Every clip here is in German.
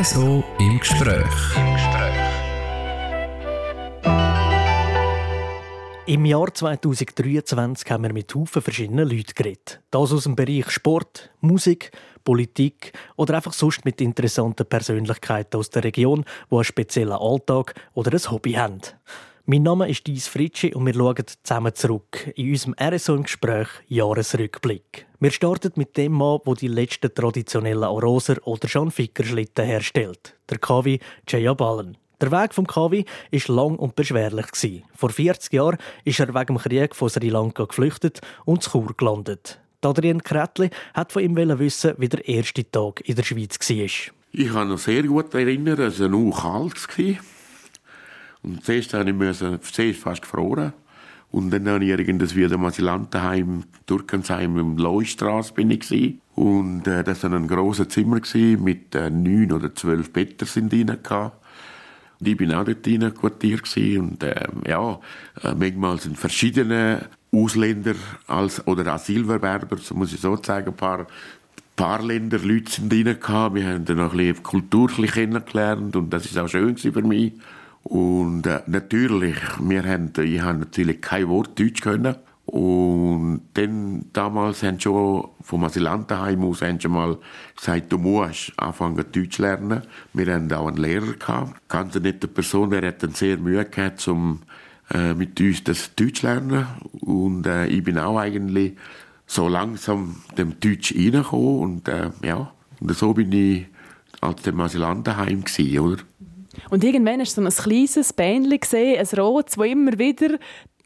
RSO im Gespräch. Im Gespräch. Im Jahr 2023 haben wir mit Haufen verschiedenen Leuten geredet. Das aus dem Bereich Sport, Musik, Politik oder einfach sonst mit interessanten Persönlichkeiten aus der Region, die einen speziellen Alltag oder ein Hobby haben. Mein Name ist Dies Fritschi und wir schauen zusammen zurück in unserem RSO im Gespräch Jahresrückblick. Wir starten mit dem Mann, der die letzten traditionellen Aroser oder Jean Ficker Schlitten herstellt, der Kavi Jaya Ballen. Der Weg vom Kavi war lang und beschwerlich. Vor 40 Jahren ist er wegen dem Krieg von Sri Lanka geflüchtet und zu Chur gelandet. Adrian Kretli hat von ihm wissen, wie der erste Tag in der Schweiz war. Ich kann noch sehr gut erinnern, es war nur kalt. Und zuerst musste ich zuerst fast gefroren. Und dann habe ich irgendwie wieder im Asylantenheim, Turkensheim, im Leustrasse bin ich gewesen. Und äh, das war ein grosses Zimmer gewesen, mit äh, neun oder zwölf Betten sind drin. Und ich bin auch dort drin quartiert und äh, ja, manchmal sind verschiedene Ausländer als, oder Asylbewerber, so muss ich so sagen, ein paar paar Länder Leute sind drin. Wir haben dann auch ein bisschen Kultur kennengelernt und das ist auch schön für mich. Und äh, natürlich, wir haben, ich habe natürlich kein Wort Deutsch können. Und dann, damals haben schon vom Asylantenheim aus schon mal gesagt, du musst anfangen Deutsch lernen. Wir hatten auch einen Lehrer gehabt. Ganz eine nette Person, der hat dann sehr Mühe gehabt, um äh, mit uns das Deutsch zu lernen. Und äh, ich bin auch eigentlich so langsam dem Deutsch reingekommen. Und äh, ja, und so bin ich als dem Asylantenheim gewesen, oder? Und irgendwann du so ein kleines Bändchen gesehen, ein rotes, wo immer wieder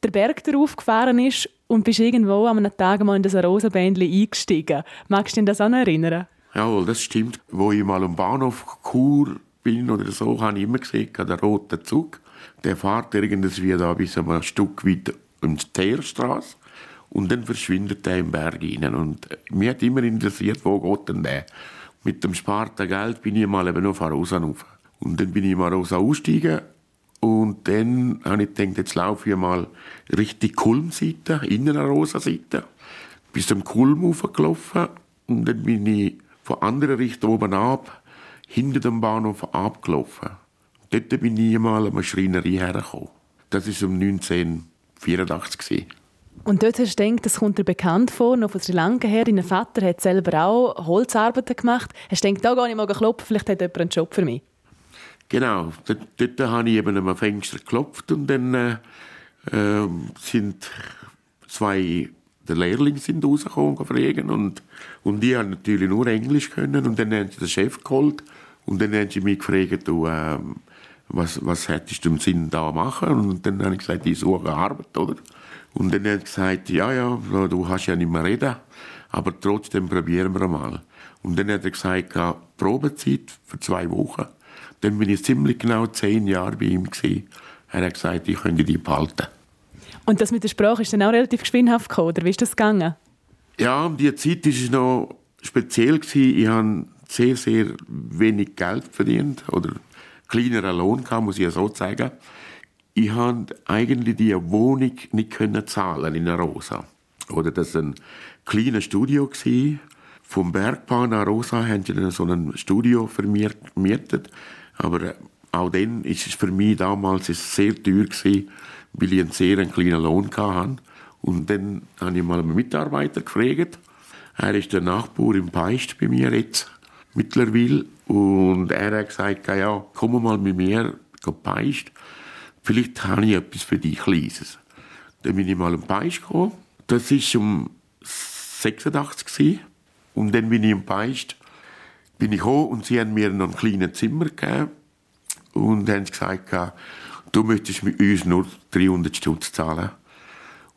der Berg darauf gefahren ist und bist irgendwo an einem Tag mal in das rosa Bändchen eingestiegen. Magst du dich das auch erinnern? Jawohl, das stimmt. Wo ich mal am Bahnhof Chur bin oder so, habe ich immer gesehen, der rote Zug. Der fährt irgendwie da bis ein Stück weit in die Teerstraße und dann verschwindet er im Berg rein. Und mich hat immer interessiert, wo geht denn der? Mit dem sparten Geld bin ich mal eben auf Arosa rauf. Und dann bin ich mal raus ausgestiegen und dann habe ich gedacht, jetzt laufe ich mal richtig Kulmseite, Innenarosa-Seite, bis zum Kulm hochgelaufen und dann bin ich von anderen Richtung oben ab, hinter dem Bahnhof abgelaufen. Dort bin ich mal an eine Schreinerei hergekommen. Das war um 1984. Und dort hast du gedacht, das kommt dir bekannt vor, noch von Sri Lanka her. Dein Vater hat selber auch Holzarbeiten gemacht. Hast du gedacht, da gehe ich mal klopfen, vielleicht hat jemand einen Job für mich? Genau, dort, dort habe ich eben am Fenster geklopft und dann äh, äh, sind zwei der Lehrlinge sind rausgekommen und, und die haben natürlich nur Englisch können und dann haben sie den Chef geholt und dann haben sie mich gefragt, du, äh, was, was hättest du im Sinn da machen und dann habe ich gesagt, ich suche Arbeit, oder? Und dann haben sie gesagt, ja, ja, du hast ja nicht mehr reden, aber trotzdem probieren wir mal. Und dann hat er gesagt, Probezeit für zwei Wochen. Dann bin ich ziemlich genau zehn Jahre bei ihm. Gewesen. Er hat gesagt, ich könnte die behalten. Und das mit der Sprache ist dann auch relativ geschwindhaft gekommen, oder wie ist das gegangen? Ja, um diese Zeit war es noch speziell. Gewesen. Ich habe sehr, sehr wenig Geld verdient oder kleineren Lohn gehabt, muss ich so sagen. Ich konnte eigentlich die Wohnung nicht können zahlen in Rosa. Oder das war ein kleines Studio. Gewesen. Vom Bergbau nach Rosa haben sie dann so ein Studio vermietet. Aber äh, auch dann ist es für mich damals sehr teuer gewesen, weil ich einen sehr kleinen Lohn hatte. Und dann habe ich mal einen Mitarbeiter gefragt. Er ist der Nachbar im Peist bei mir jetzt, mittlerweile. Und er hat gesagt, ja, komm mal mit mir, Peist. Vielleicht habe ich etwas für dich Kleines. Dann bin ich mal im Peist gekommen. Das war um 86 Und dann bin ich im Peist bin ich gekommen und sie haben mir noch ein kleines Zimmer gegeben und haben gesagt, du möchtest mit uns nur 300 Stutz zahlen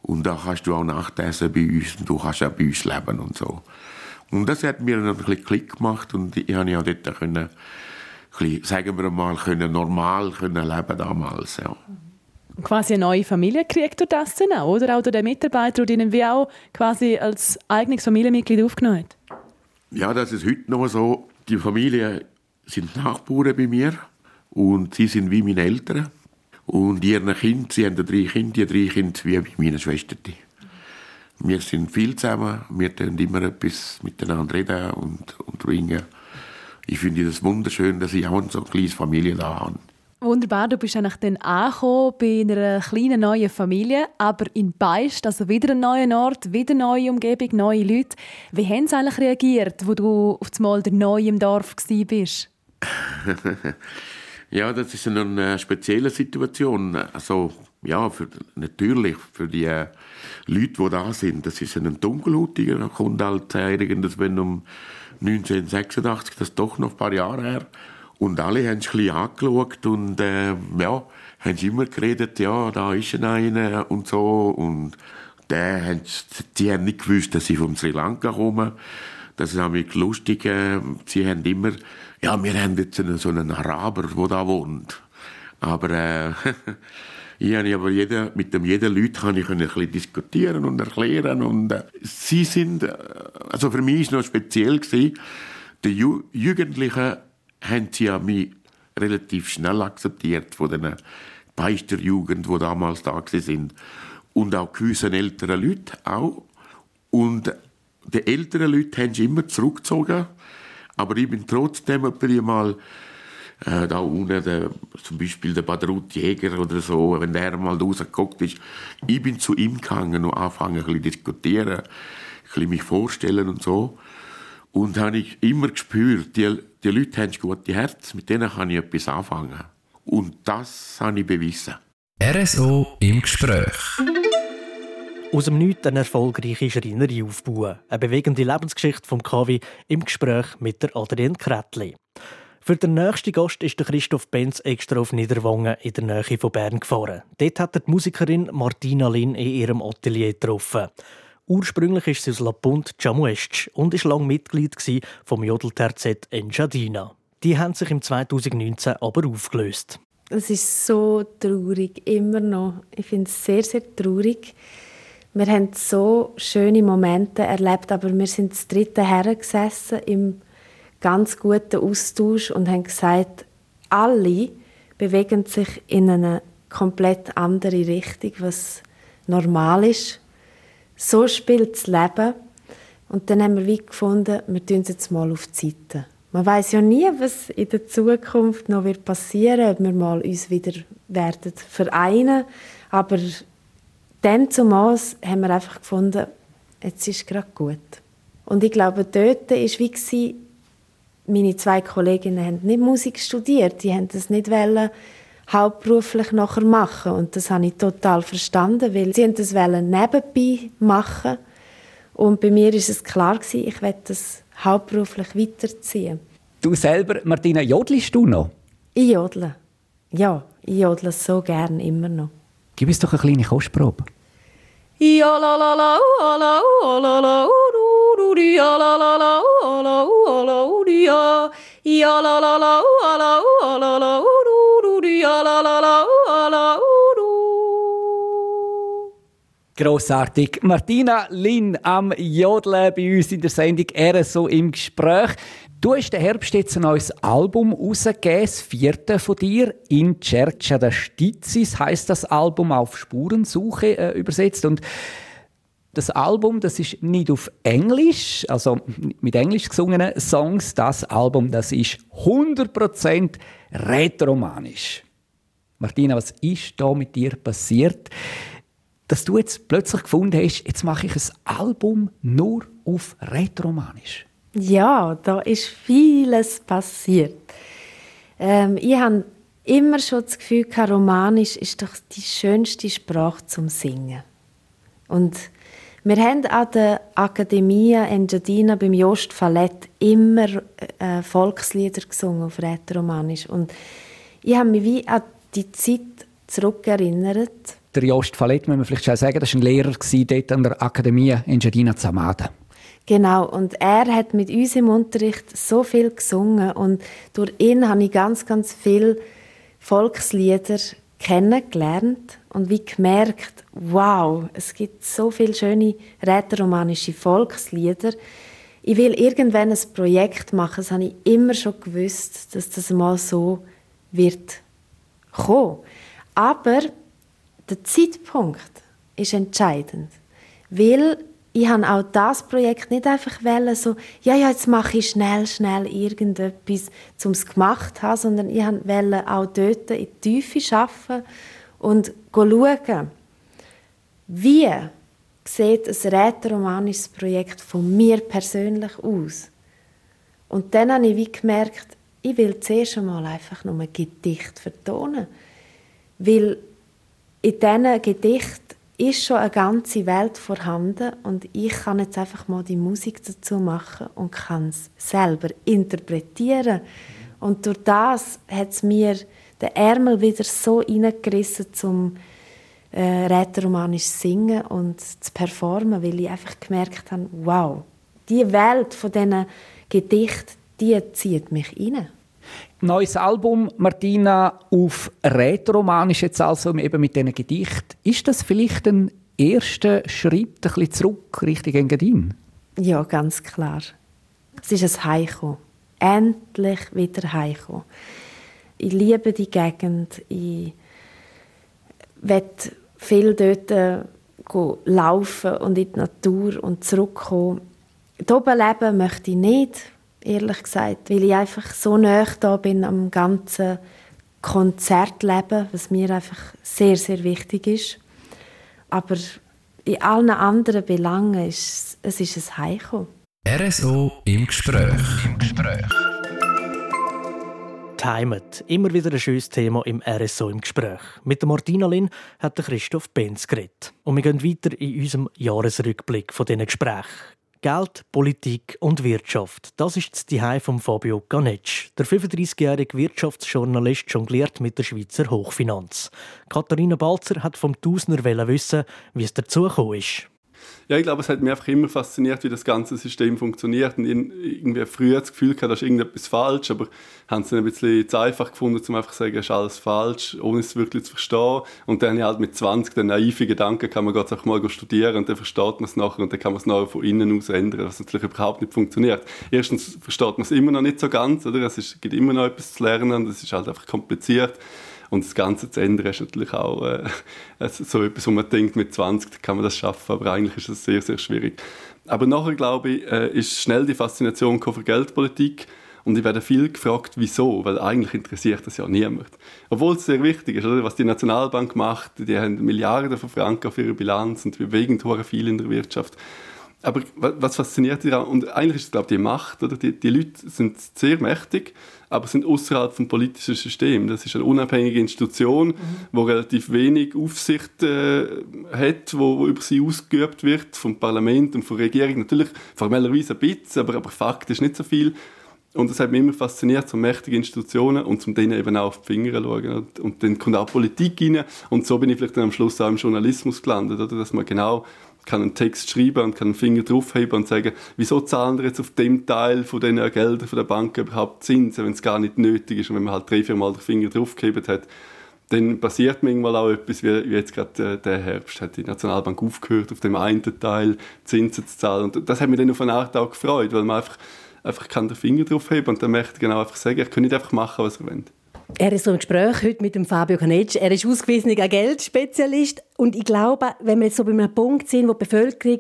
und da kannst du auch Nachtessen bei uns und du kannst auch bei uns leben und so. Und das hat mir ein bisschen Klick gemacht und ich habe ja dort können, bisschen, sagen wir mal, können normal können leben damals, ja. Quasi eine neue Familie kriegt du das dann auch, oder? Auch der Mitarbeiter, der wie auch quasi als eigenes Familienmitglied aufgenommen hat? Ja, das ist heute noch so. Die Familie sind Nachbarn bei mir und sie sind wie meine Eltern. Und ihre Kinder, sie haben drei Kinder, die drei Kinder wie meine Schwester. Wir sind viel zusammen, wir tun immer etwas miteinander reden und, und ringen. ich finde das wunderschön, dass ich auch so eine kleine Familie da habe. Wunderbar, du bist eigentlich dann angekommen bei einer kleinen neuen Familie, aber in Beist, also wieder ein neuer Ort, wieder eine neue Umgebung, neue Leute. Wie haben sie eigentlich reagiert, wo du auf einmal der Neue im Dorf bist? ja, das ist eine spezielle Situation. Also, ja, für, natürlich für die äh, Leute, die da sind. Das ist ein Dunkelhutiger, der kommt wenn um 1986, das ist doch noch ein paar Jahre her. Und alle haben es ein bisschen angeschaut und äh, ja, haben immer geredet, ja, da ist einer und so. Und der haben, die haben nicht gewusst, dass ich von Sri Lanka komme. Das ist nämlich lustig. Äh, sie haben immer, ja, wir haben jetzt einen, so einen Araber, der da wohnt. Aber äh, ich habe aber jeder, mit dem jeden Leuten kann ich ein bisschen diskutieren und erklären und äh, sie sind, äh, also für mich ist noch speziell die Ju Jugendlichen haben sie ja mich relativ schnell akzeptiert von den Beisterjugend, die damals da sind. Und auch gewissen älteren Leuten auch. Und die älteren Leute haben sich immer zurückgezogen, aber ich bin trotzdem mal äh, da unten, der, zum Beispiel der Badrut Jäger oder so, wenn der mal rausgeguckt ist, ich bin zu ihm gegangen und angefangen ein bisschen diskutieren, ein bisschen mich vorstellen und so. Und habe ich immer gespürt, die, die Leute haben ein gutes Herz, mit denen kann ich etwas anfangen. Und das habe ich bewiesen. RSO im Gespräch. Aus dem Nichts eine erfolgreiche Schreinerei aufbauen. Eine bewegende Lebensgeschichte vom Kavi im Gespräch mit der Adrienne Kretli. Für den nächsten Gast ist der Christoph Benz extra auf Niederwangen in der Nähe von Bern gefahren. Dort hat er die Musikerin Martina Lin in ihrem Atelier getroffen. Ursprünglich ist sie aus La Punt und war lange Mitglied vom Jodelterzett Enjadina. Die haben sich im 2019 aber aufgelöst. Es ist so traurig, immer noch. Ich finde es sehr, sehr traurig. Wir haben so schöne Momente erlebt, aber wir sind das dritte hergesessen im ganz guten Austausch und haben gesagt, alle bewegen sich in eine komplett andere Richtung, was normal ist. So spielt das Leben. Und dann haben wir wie gefunden, wir tun es jetzt mal auf die Seite. Man weiß ja nie, was in der Zukunft noch wird passieren, ob wir mal uns wieder werden vereinen. Aber dem zumaß haben wir einfach gefunden, jetzt ist gerade gut. Und ich glaube, dort war wie meine zwei Kolleginnen haben nicht Musik studiert, die haben das nicht wollen, hauptberuflich nachher machen und das habe ich total verstanden, weil sie das wollen nebenbei machen und bei mir ist es klar gewesen, ich werde das hauptberuflich weiterziehen. Du selber, Martina, jodelst du noch? Ich jodle. Ja, ich jodle so gern immer noch. Gib uns doch eine kleine Kostprobe. Grossartig. Martina Lin am Jodeln bei uns in der Sendung RSO im Gespräch. Du hast den Herbst jetzt ein neues Album rausgegeben, das vierte von dir, «In Cerca da Stizis» heisst das Album auf Spurensuche äh, übersetzt. Und das Album, das ist nicht auf Englisch, also mit englisch gesungenen Songs. Das Album, das ist 100% retromanisch. Martina, was ist da mit dir passiert, dass du jetzt plötzlich gefunden hast, jetzt mache ich ein Album nur auf retromanisch? Ja, da ist vieles passiert. Ähm, ich habe immer schon das Gefühl, Romanisch ist doch die schönste Sprache zum Singen. Und wir haben an der Akademie Engadina beim Jost Fallett immer äh, Volkslieder gesungen auf Rätoromanisch. Und ich habe mich wie an die Zeit zurückerinnert. Der Jost Fallett, muss man vielleicht schon sagen, das war ein Lehrer dort an der Akademie Engadina Zamada. Genau, und er hat mit uns im Unterricht so viel gesungen und durch ihn habe ich ganz, ganz viele Volkslieder kennengelernt und wie gemerkt, wow, es gibt so viele schöne rätoromanische Volkslieder. Ich will irgendwann ein Projekt machen, das habe ich immer schon gewusst, dass das mal so wird kommen. Aber der Zeitpunkt ist entscheidend, weil ich habe auch das Projekt nicht einfach wollen, so, ja, ja, jetzt mache ich schnell, schnell irgendetwas, um es gemacht zu haben, sondern ich wollte auch dort in die Tiefe arbeiten und schauen, wie sieht ein rätoromanisches Projekt von mir persönlich aus. Und dann habe ich wie gemerkt, ich will zuerst einmal einfach nur ein Gedicht vertonen. Weil in diesen Gedichten ist schon eine ganze Welt vorhanden und ich kann jetzt einfach mal die Musik dazu machen und kann es selber interpretieren. Und durch das hat es mir den Ärmel wieder so reingerissen, zum äh, rätoromanisch singen und zu performen, weil ich einfach gemerkt habe, wow, die Welt von diesen Gedichten, die zieht mich rein. Neues Album, Martina, auf Rätoromanisch jetzt also eben mit diesen Gedichten. Ist das vielleicht ein erster Schritt ein bisschen zurück Richtung Engadin? Ja, ganz klar. Es ist ein Heiko. Endlich wieder Heiko. Ich liebe die Gegend. Ich werde viel dort äh, laufen und in die Natur und zurückkommen. Hier leben möchte ich nicht, ehrlich gesagt, weil ich einfach so nah da bin am ganzen Konzertleben, was mir einfach sehr, sehr wichtig ist. Aber in allen anderen Belangen ist es ist ein Heimkommen. RSO im Gespräch. Im Gespräch. Die Heimat. Immer wieder ein schönes Thema im RSO im Gespräch. Mit der Martina Lin hat der Christoph Benz geredet. Und wir gehen weiter in unserem Jahresrückblick von diesen Gesprächen. Geld, Politik und Wirtschaft. Das ist das Zuhause von Fabio Ganetsch. Der 35-jährige Wirtschaftsjournalist jongliert mit der Schweizer Hochfinanz. Katharina Balzer hat vom Tausender wissen, wie es dazu gekommen ist. Ja, ich glaube, es hat mich einfach immer fasziniert, wie das ganze System funktioniert. Und irgendwie früher das Gefühl gehabt, da ist irgendetwas falsch, aber haben es dann ein bisschen zu einfach gefunden, um einfach zu sagen, es ist alles falsch, ohne es wirklich zu verstehen. Und dann habe ich halt mit 20 den naiven Gedanken, kann man Gott auch mal studieren und dann versteht man es nachher und dann kann man es nachher von innen aus ändern, was natürlich überhaupt nicht funktioniert. Erstens versteht man es immer noch nicht so ganz, oder? Es ist, gibt immer noch etwas zu lernen es ist halt einfach kompliziert. Und das Ganze zu ändern ist natürlich auch äh, so etwas, wo man denkt, mit 20 kann man das schaffen, aber eigentlich ist es sehr, sehr schwierig. Aber nachher, glaube ich, äh, ist schnell die Faszination für Geldpolitik und ich werde viel gefragt, wieso, weil eigentlich interessiert das ja niemand. Obwohl es sehr wichtig ist, oder? was die Nationalbank macht, die haben Milliarden von Franken auf ihrer Bilanz und bewegen viel in der Wirtschaft aber was fasziniert dich daran? Und eigentlich ist es, glaube ich, die Macht. Oder? Die, die Leute sind sehr mächtig, aber sind außerhalb vom politischen System. Das ist eine unabhängige Institution, mhm. relativ wenig Aufsicht äh, hat, wo, wo, über sie ausgeübt wird vom Parlament und von der Regierung. Natürlich formellerweise ein bisschen, aber, aber faktisch nicht so viel. Und das hat mich immer fasziniert, so mächtige Institutionen und zum denen eben auch auf die Finger schauen. Und, und dann kommt auch Politik rein. Und so bin ich vielleicht dann am Schluss auch im Journalismus gelandet, oder? dass man genau kann einen Text schreiben und kann einen Finger draufheben und sagen, wieso zahlen wir jetzt auf dem Teil von den Geldern von der Bank überhaupt Zinsen, wenn es gar nicht nötig ist und wenn man halt drei, vier Mal den Finger draufgehebt hat, dann passiert manchmal auch etwas, wie, jetzt gerade äh, der Herbst, hat die Nationalbank aufgehört, auf dem einen Teil Zinsen zu zahlen und das hat mich dann auf eine Art auch gefreut, weil man einfach, einfach kann den Finger draufheben und dann möchte ich genau einfach sagen, ich kann nicht einfach machen, was er will. Er ist so im Gespräch heute mit dem Fabio Canetsch. Er ist ausgewiesener Geldspezialist. Und ich glaube, wenn wir jetzt so bei einem Punkt sind, wo die Bevölkerung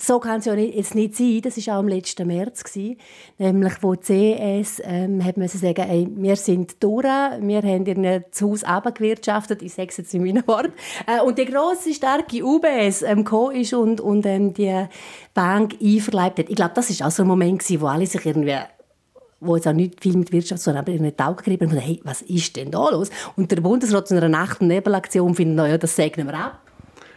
so kann es ja jetzt nicht sein. Das war auch im letzten März. Gewesen, nämlich wo die CS ähm, hat man sagen, ey, wir sind durch, wir haben ihr Haus abgewirtschaftet, ich sage es jetzt in meinen Worten. Äh, und die grosse, starke UBS ähm, gekommen ist und, und ähm, die Bank einverleibt hat. Ich glaube, das war auch so ein Moment, gewesen, wo alle sich irgendwie wo jetzt auch nicht viel mit Wirtschaft, sondern aber in den Augen gerieben und hey, was ist denn da los? Und der Bundesrat zu einer Nacht- und Nebelaktion findet, ja, das segnen wir ab.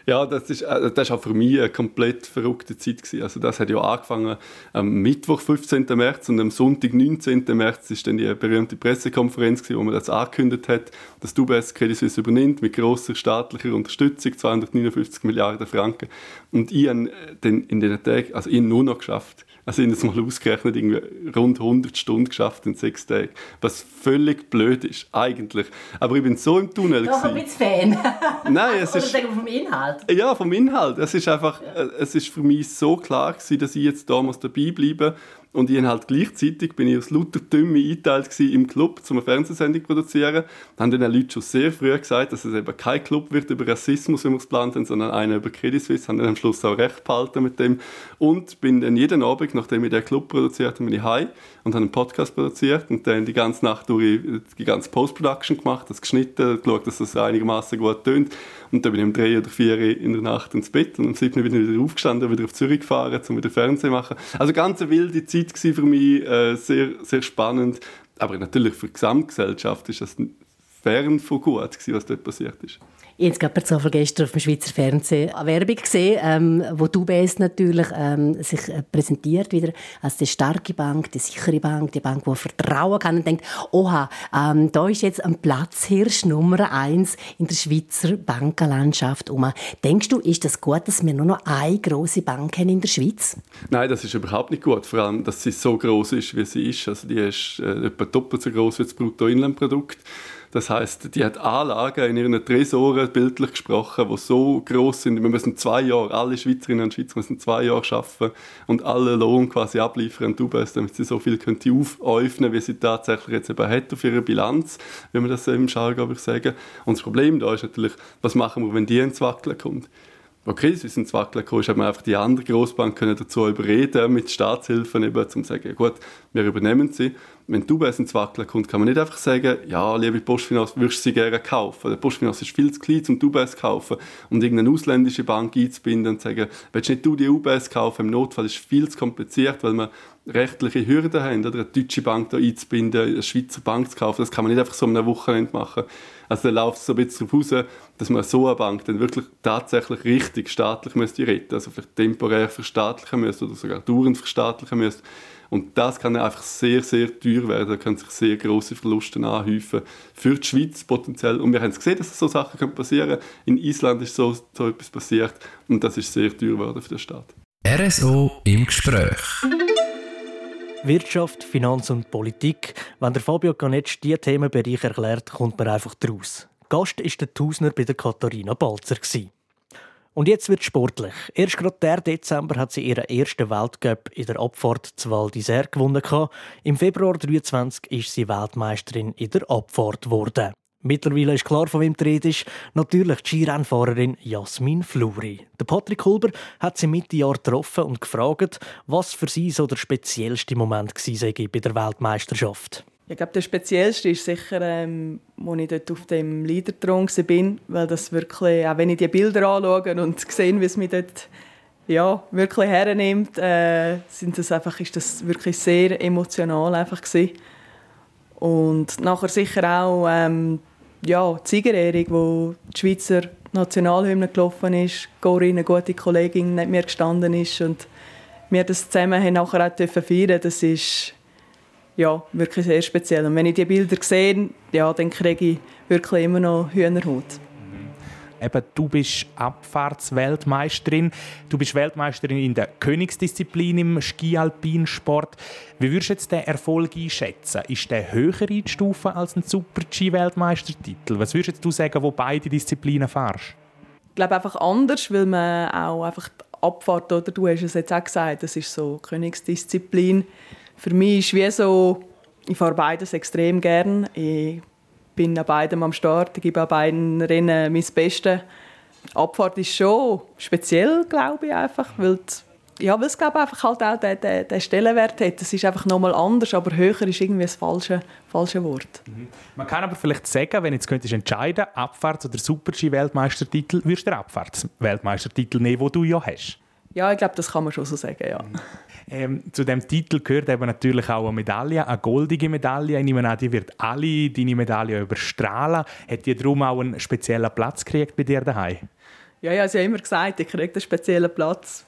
Ja, das ist, äh, das ist auch für mich eine komplett verrückte Zeit gewesen. Also das hat ja angefangen am Mittwoch, 15. März und am Sonntag, 19. März ist dann die berühmte Pressekonferenz gewesen, wo man das angekündigt hat, dass die UBS Credit Suisse übernimmt mit großer staatlicher Unterstützung, 259 Milliarden Franken. Und ich habe dann in den Tagen, also ich nur noch geschafft, also ich habe mal ausgerechnet, irgendwie rund 100 Stunden geschafft in sechs Tagen. Was völlig blöd ist, eigentlich. Aber ich bin so im Tunnel. Doch ein bisschen Fan. Nein, es ist... Oder vom Inhalt? Ja, vom Inhalt. Es ist einfach, äh, es ist für mich so klar gewesen, dass ich jetzt da muss dabei bleiben Und ich halt gleichzeitig bin ich aus lauter Dümme eingeteilt im Club, um eine Fernsehsendung zu produzieren. Da haben dann Leute schon sehr früh gesagt, dass es eben kein Club wird über Rassismus, wie wir es geplant haben, sondern einer über Credit Suisse. Haben dann am Schluss auch recht behalten mit dem. Und bin dann jeden Abend, nachdem ich den Club produziert habe, bin ich heim und habe einen Podcast produziert und dann die ganze Nacht durch die ganze Post-Production gemacht, das geschnitten, geschaut, dass das einigermaßen gut tönt. Und dann bin ich um drei oder vier in der Nacht ins Bett und um sieben bin ich wieder aufgestanden, wieder auf Zürich gefahren, um wieder Fernsehen zu machen. Also ganz wilde Zeit für mich, äh, sehr, sehr spannend. Aber natürlich für die Gesamtgesellschaft ist das fern von gut, gewesen, was dort passiert ist. Ich habe gerade per gestern auf dem Schweizer Fernsehen eine Werbung gesehen, ähm, wo du bist natürlich ähm, sich äh, präsentiert wieder als die starke Bank, die sichere Bank, die Bank, die Vertrauen kann und denkt, oha, ähm, da ist jetzt ein Platzhirsch Nummer eins in der Schweizer Bankenlandschaft. Um. Denkst du, ist das gut, dass wir nur noch eine große Bank haben in der Schweiz? Nein, das ist überhaupt nicht gut. Vor allem, dass sie so groß ist, wie sie ist. Also die ist äh, etwa doppelt so groß wie das Bruttoinlandprodukt. Das heißt, die hat Anlagen in ihren Tresoren, bildlich gesprochen, die so groß sind. Wir müssen zwei Jahre, alle Schweizerinnen und Schweizer müssen zwei Jahre arbeiten und alle Lohn quasi abliefern an UBS, damit sie so viel könnte aufäufnen, wie sie tatsächlich jetzt eben hat auf ihrer Bilanz, wie man das im Jargon sagen. Und das Problem da ist natürlich, was machen wir, wenn die ins Wackeln kommt? Okay, es ist ein Wackeln gekommen, hat man einfach die anderen Großbanken dazu überreden, mit Staatshilfen eben, um zu sagen, gut, wir übernehmen sie. Wenn du bei ins Wackeln kommt, kann man nicht einfach sagen, ja, liebe Postfinanz, würdest du sie gerne kaufen? Der Postfinanz ist viel zu klein, um die UBS zu kaufen. Und irgendeine ausländische Bank einzubinden und zu sagen, willst nicht du die UBS kaufen? Im Notfall ist es viel zu kompliziert, weil man rechtliche Hürden haben, oder eine deutsche Bank da einzubinden, eine Schweizer Bank zu kaufen. Das kann man nicht einfach so um eine Wochenende machen. Also da läuft es so ein bisschen darauf raus, dass man so eine Bank dann wirklich tatsächlich richtig staatlich müsste retten, also vielleicht temporär verstaatlichen müsste oder sogar dauernd verstaatlichen müsste. Und das kann einfach sehr, sehr teuer werden. Da können sich sehr große Verluste anhäufen für die Schweiz potenziell. Und wir haben gesehen, dass so Sachen passieren können. In Island ist so, so etwas passiert und das ist sehr teuer geworden für den Staat. RSO im Gespräch. Wirtschaft, Finanz und Politik. Wenn der Fabio Canetsch diese Themenbereiche erklärt, kommt man einfach draus. Gast ist der Tausner bei der Katharina Balzer. Und jetzt wird sportlich. Erst gerade der Dezember hat sie ihren ersten Weltcup in der Abfahrt zu Val d'Isère gewonnen. Im Februar 2023 ist sie Weltmeisterin in der Abfahrt geworden. Mittlerweile ist klar, von wem die Rede ist. Natürlich die Skirennfahrerin Jasmin Fluri. Der Patrick Hulber hat sie Mitte Jahr getroffen und gefragt, was für sie so der speziellste Moment war bei der Weltmeisterschaft. Ich glaube, der speziellste ist sicher, ähm, als ich dort auf dem Leaderthron war, weil das wirklich, auch wenn ich die Bilder anschaue und sehe, wie es mich dort ja, wirklich hernimmt, äh, sind das einfach, ist das wirklich sehr emotional einfach gewesen. Und nachher sicher auch ähm, ja, Siegerehrung, wo die Schweizer Nationalhymne gelaufen ist, Corinne, eine gute Kollegin, neben mir gestanden ist und wir das zusammen haben nachher auch dürfen feiern. Das ist ja, wirklich sehr speziell. Und wenn ich die Bilder sehe, ja, dann kriege ich wirklich immer noch Hühnerhaut. Eben, du bist Abfahrtsweltmeisterin. Du bist Weltmeisterin in der Königsdisziplin im Ski-Alpin-Sport. Wie würdest du jetzt den Erfolg einschätzen? Ist der höher einzustufen als ein Super-G-Weltmeistertitel? Was würdest du sagen, wo beide Disziplinen fahrst? Ich glaube einfach anders, weil man auch einfach die Abfahrt, oder du hast es jetzt auch gesagt, das ist so Königsdisziplin. Für mich ist wie so, ich fahre beides extrem gern. Ich bin an beidem am Start, ich gebe an beiden Rennen mein Bestes. Die Abfahrt ist schon speziell, glaube ich, einfach, weil die, ja, weil es glaube einfach halt auch den, den, den Stellenwert hat. Es ist einfach nochmal anders, aber höher ist irgendwie das falsche, falsche Wort. Mhm. Man kann aber vielleicht sagen, wenn du jetzt könntest entscheiden, Abfahrts- oder Super-G-Weltmeistertitel, würdest du den Abfahrts-Weltmeistertitel nehmen, den du ja hast? Ja, ich glaube, das kann man schon so sagen, ja. Mhm. Ähm, zu dem Titel gehört eben natürlich auch eine Medaille, eine goldige Medaille. Ich nehme an, die wird alle deine Medaille überstrahlen. Hat die darum auch einen speziellen Platz gekriegt bei dir daheim? Ja, ja, sie hat immer gesagt, ich kriege einen speziellen Platz.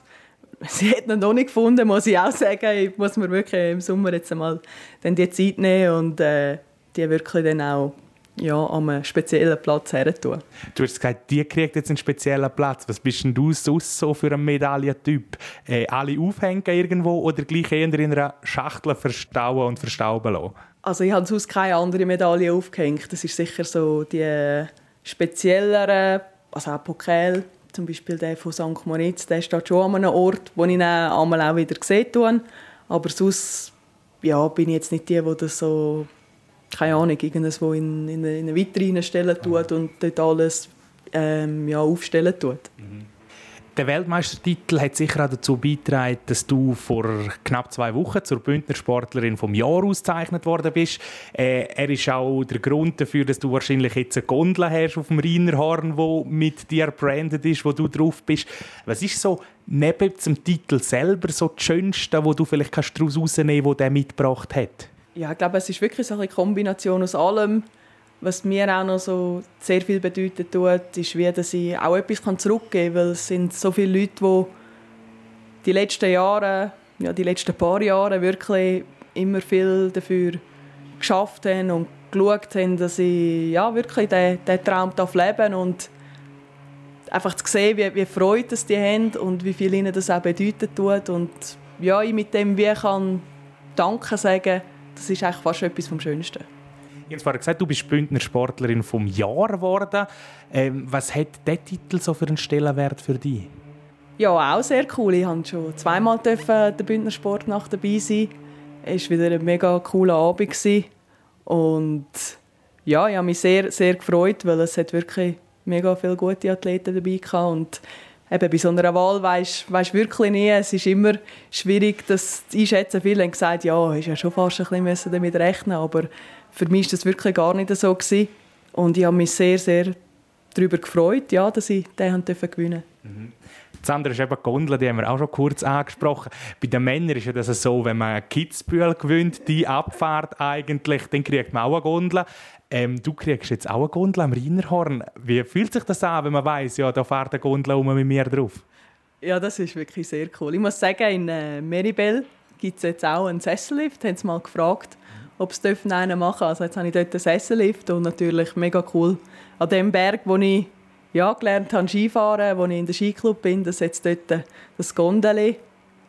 Sie hat ihn noch nicht gefunden, muss ich auch sagen. Ich muss mir wirklich im Sommer jetzt einmal die Zeit nehmen und äh, die wirklich dann auch ja, an einem speziellen Platz her tun. Du hast gesagt, die kriegt jetzt einen speziellen Platz. Was bist denn du sonst so für ein Medaillentyp? Äh, alle aufhängen irgendwo oder gleich eher in einer Schachtel verstauen und verstauben lassen? Also ich habe sonst keine andere Medaille aufgehängt. Das ist sicher so die spezielleren, also auch Pokal, zum Beispiel der von St. Moritz, der steht schon an einem Ort, wo ich ihn einmal auch wieder gesehen habe. Aber sonst ja, bin ich jetzt nicht die, die das so, keine Ahnung, irgendwo in, in, eine, in eine Vitrine stellen tut und dort alles ähm, ja, aufstellen tut. Mhm. Der Weltmeistertitel hat sicher auch dazu beigetragen, dass du vor knapp zwei Wochen zur Bündner Sportlerin vom Jahr ausgezeichnet worden bist. Äh, er ist auch der Grund dafür, dass du wahrscheinlich jetzt eine Gondel hast auf dem Rheinerhorn, wo mit dir branded ist, wo du drauf bist. Was ist so neben dem Titel selber so das Schönste, wo du vielleicht daraus herausnehmen kannst, was der mitgebracht hat? Ja, ich glaube, es ist wirklich so eine Kombination aus allem. Was mir auch noch so sehr viel bedeutet tut, ist, wie, dass ich auch etwas zurückgeben kann, weil es sind so viele Leute, die die letzten Jahre, ja, die letzten paar Jahre wirklich immer viel dafür geschafft haben und geschaut haben, dass ich ja, wirklich diesen, diesen Traum leben und einfach zu sehen, wie, wie Freude die haben und wie viel ihnen das auch bedeutet tut und ja, ich mit dem wie kann Danke sagen, das ist eigentlich fast etwas vom Schönsten. Vorhin gesagt, du bist Bündner Sportlerin vom Jahr geworden. Ähm, was hat dieser Titel so für einen Stellenwert für dich? Ja, auch sehr cool. Ich durfte schon zweimal der Bündner Sportnacht dabei sein. Es war wieder ein mega cooler Abend. Und ja, ich habe mich sehr, sehr gefreut, weil es hat wirklich mega viele gute Athleten dabei hatte. Und eben bei so einer Wahl weisst du wirklich nie. Es ist immer schwierig, das zu einschätzen. Viele haben gesagt, ja, ist ja schon fast ein bisschen damit rechnen aber für mich war das wirklich gar nicht so. Gewesen. Und ich habe mich sehr, sehr darüber gefreut, ja, dass ich den gewinnen durfte. Mhm. Das andere ist eben die Gondel, die haben wir auch schon kurz angesprochen. Bei den Männern ist das so, wenn man Kitzbühel gewinnt, die Abfahrt eigentlich, dann kriegt man auch eine Gondel. Ähm, du kriegst jetzt auch eine Gondel am Rheinerhorn. Wie fühlt sich das an, wenn man weiß, ja, da fährt eine Gondel um mit mir drauf? Ja, das ist wirklich sehr cool. Ich muss sagen, in äh, Meribel gibt es jetzt auch einen Sessellift. Haben sie mal gefragt, ob es einen machen dürfen. Also jetzt habe ich dort einen Sessellift und natürlich mega cool. An dem Berg, wo ich ja, gelernt habe Skifahren, wo ich in der Skiclub bin, dass jetzt dort das Gondeli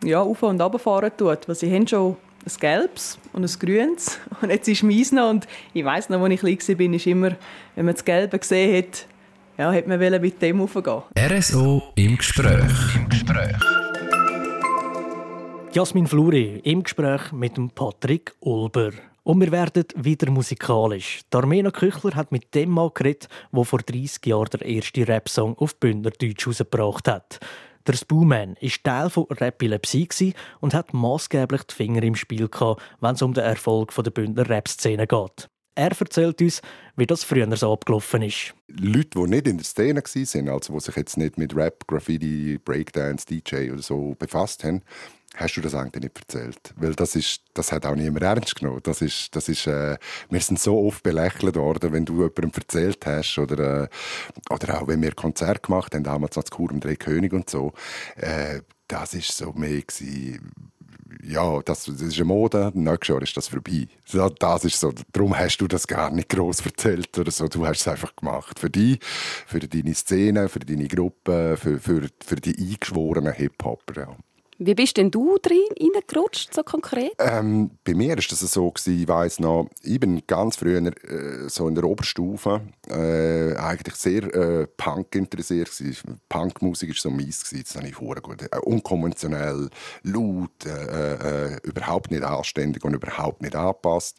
ja, auf- und runterfahren tut. Weil sie haben schon ein gelbes und ein grünes und jetzt ist meins noch und ich weiss noch, als ich klein war, ist immer, wenn man das Gelbe gesehen hat, ja, hat man mit dem raufgehen. RSO im Gespräch. Im Gespräch. Jasmin Fluri im Gespräch mit dem Patrick Ulber. Und wir werden wieder musikalisch. Armena Küchler hat mit dem Mann geredet, der vor 30 Jahren der erste Rap-Song auf Bündnerdeutsch herausgebracht hat. Der Spooman war Teil von Rapilepsie und hat maßgeblich die Finger im Spiel wenn es um den Erfolg der Bündner Rap-Szene geht. Er erzählt uns, wie das früher so abgelaufen ist. Leute, die nicht in der Szene waren, also die sich jetzt nicht mit Rap, Graffiti, Breakdance, DJ oder so befasst haben, hast du das eigentlich nicht erzählt. Weil das, ist, das hat auch niemand ernst genommen. Das ist, das ist, äh, wir sind so oft belächelt worden, wenn du jemandem erzählt hast oder, äh, oder auch wenn wir Konzerte gemacht haben, damals als Kur im Drei König und so. Äh, das ist so mehr gewesen, ja, das, das ist eine Mode, nächstes Jahr ist das vorbei. Das ist so, darum hast du das gar nicht groß erzählt oder so. Du hast es einfach gemacht. Für dich, für deine Szene, für deine Gruppe, für, für, für die eingeschworenen Hip-Hopper. Ja. Wie bist denn du drin reingerutscht, so konkret? Ähm, bei mir war das so, gewesen, ich weiss noch, ich bin ganz früher äh, so in der Oberstufe äh, eigentlich sehr äh, Punk interessiert gewesen. Punkmusik war so meins, gewesen. das habe ich vorher gut. Äh, unkonventionell, laut, äh, überhaupt nicht anständig und überhaupt nicht angepasst.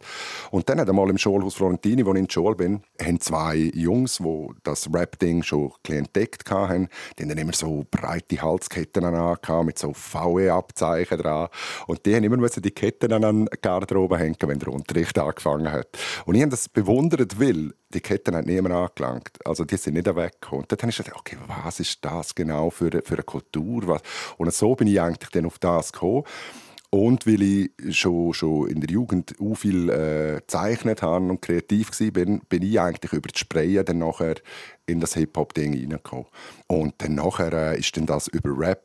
Und dann hat einmal im Schulhaus Florentini, wo ich in der Schule bin, haben zwei Jungs, die das Rap-Ding schon entdeckt hatten, die haben immer so breite Halsketten an mit so VE-Abzeichen dran. Und die haben immer die Ketten an den Garderobe hängen, wenn der Unterricht angefangen hat. Und ich habe das bewundert, weil die Ketten hat niemand angelangt. Also die sind nicht weggekommen. Und dann habe ich gedacht, okay, was ist das genau für, für eine Kultur? Und so bin ich eigentlich dann auf das gekommen. Und weil ich schon, schon in der Jugend auch viel äh, gezeichnet habe und kreativ war, bin, bin ich eigentlich über das Sprayen dann nachher in das Hip-Hop-Ding reingekommen. Und dann nachher äh, ist dann das über Rap,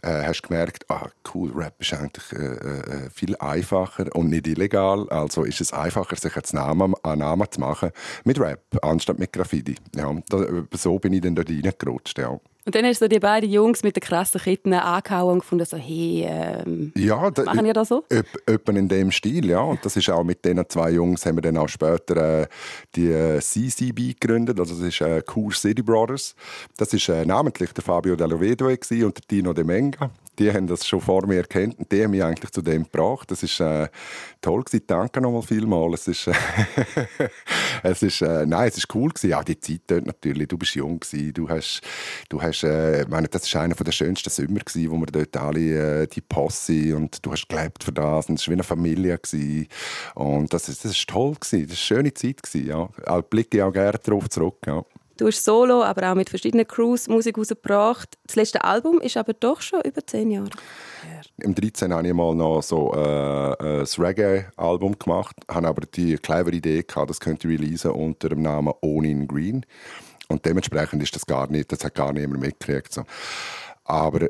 äh, hast gemerkt, ah, cool, Rap ist eigentlich äh, äh, viel einfacher und nicht illegal. Also ist es einfacher, sich einen Namen, einen Namen zu machen mit Rap, anstatt mit Graffiti. Ja, da, so bin ich dann da reingerutscht, ja. Und dann hast du die beiden Jungs mit den krassen Ketten angehauen und gefunden, so, hey, ähm, ja, da, machen ihr das so? Etwa in dem Stil, ja. Und das ist auch mit diesen zwei Jungs haben wir dann auch später äh, die äh, CCB gegründet. Also das ist äh, Cool City Brothers. Das ist äh, namentlich der Fabio Dellovedo und der Tino De Menga. Die haben das schon vor mir erkannt und die haben mich eigentlich zu dem gebracht. Das ist äh, toll gewesen. Danke nochmal vielmals. Es ist, äh, es ist, äh, nein, es ist cool gewesen. Ja, die Zeit dort natürlich. Du bist jung gewesen. Du hast, du hast, äh, meine, das ist einer der schönsten Sommer gewesen, wo wir dort alle äh, die Posse und du hast gelebt für das und es war wie eine Familie gewesen. und das ist, das ist toll gewesen. Das war eine schöne Zeit gewesen. Ja, ich blicke auch gerne darauf zurück. Ja. Du hast solo, aber auch mit verschiedenen Crews Musik rausgebracht. Das letzte Album ist aber doch schon über zehn Jahre her. Im 13 habe ich mal noch so äh, ein Reggae-Album gemacht, habe aber die clevere Idee gehabt, das könnte ich releasen unter dem Namen Onin Green. Und dementsprechend ist das gar nicht, das hat gar niemand mitgekriegt. So. Aber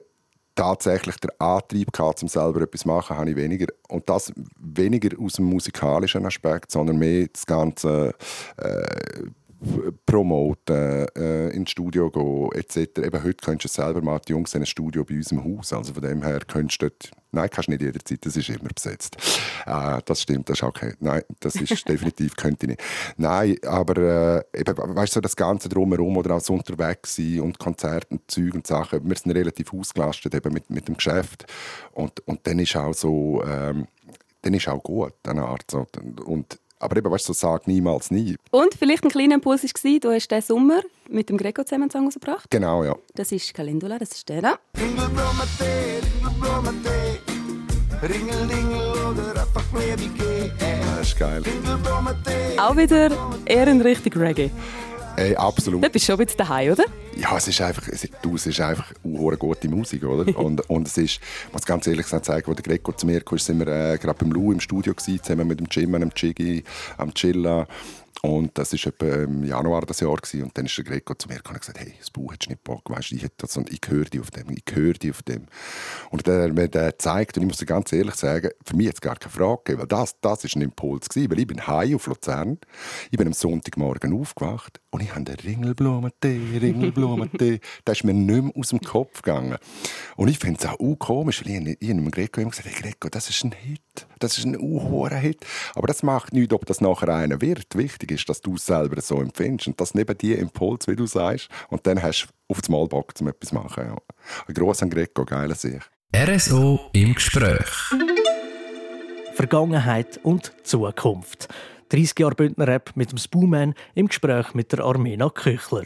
tatsächlich der Antrieb gehabt, um selber etwas zu machen, habe ich weniger. Und das weniger aus dem musikalischen Aspekt, sondern mehr das ganze äh, promoten, äh, ins Studio gehen, etc. Eben heute könntest du selber machen, die Jungs haben ein Studio bei uns im Haus, also von dem her könntest du dort, nein, kannst nicht jederzeit, das ist immer besetzt. Äh, das stimmt, das ist okay. Nein, das ist definitiv, könnte ich nicht. Nein, aber äh, eben, weißt du, das Ganze drumherum oder auch so unterwegs sein und Konzerte und Zeug und Sachen, wir sind relativ ausgelastet eben mit, mit dem Geschäft und, und dann ist auch so, ähm, dann ist auch gut, eine Art. So. Und aber eben, weißt du, so sag niemals nie. Und vielleicht ein kleiner Impuls war, du hast diesen Sommer mit dem Greco zusammen einen Song rausgebracht. Genau, ja. Das ist Calendula, das ist der da. Das ist geil. Auch wieder eher in Richtung Reggae. Ey, absolut. Da bist du schon ein bisschen daheim, oder? Ja, es ist einfach, es, du, es ist einfach eine gute Musik, oder? und, und es ist, ich muss ganz ehrlich sagen, als der Greco zu mir kam, sind wir äh, gerade beim Lou im Studio gewesen, zusammen mit dem Jim, dem Chigi, am Chilla. Und das war etwa im Januar des Jahr gewesen. und dann ist der Greco zu mir gekommen und gesagt, hey, das Buch hättest du nicht Bock, weißt, ich das und ich höre dich auf dem, ich höre dich auf dem. Und dann hat mir das gezeigt und ich muss dir ganz ehrlich sagen, für mich jetzt gar keine Frage gegeben, weil das, das ist ein Impuls gewesen, weil ich bin heim auf Luzern, ich bin am Sonntagmorgen aufgewacht und ich habe den Ringelblumentee, Ringelblumentee, das ist mir nicht mehr aus dem Kopf gegangen. Und ich finde es auch uh, komisch, weil ich, ich habe dem Greco immer gesagt, hey Greco, das ist ein Hit, das ist ein uh, Hit. Aber das macht nichts, ob das nachher einer wird. Wichtig ist, dass du es selber so empfindest und das neben dir Impuls, wie du sagst, und dann hast du auf das Mal Bock, um etwas zu machen. Ja. Ein grosser Greco, geiler sich. RSO im Gespräch. Vergangenheit und Zukunft. 30 Jahre Bündner Rap mit dem Spoonman im Gespräch mit der Armena Küchler.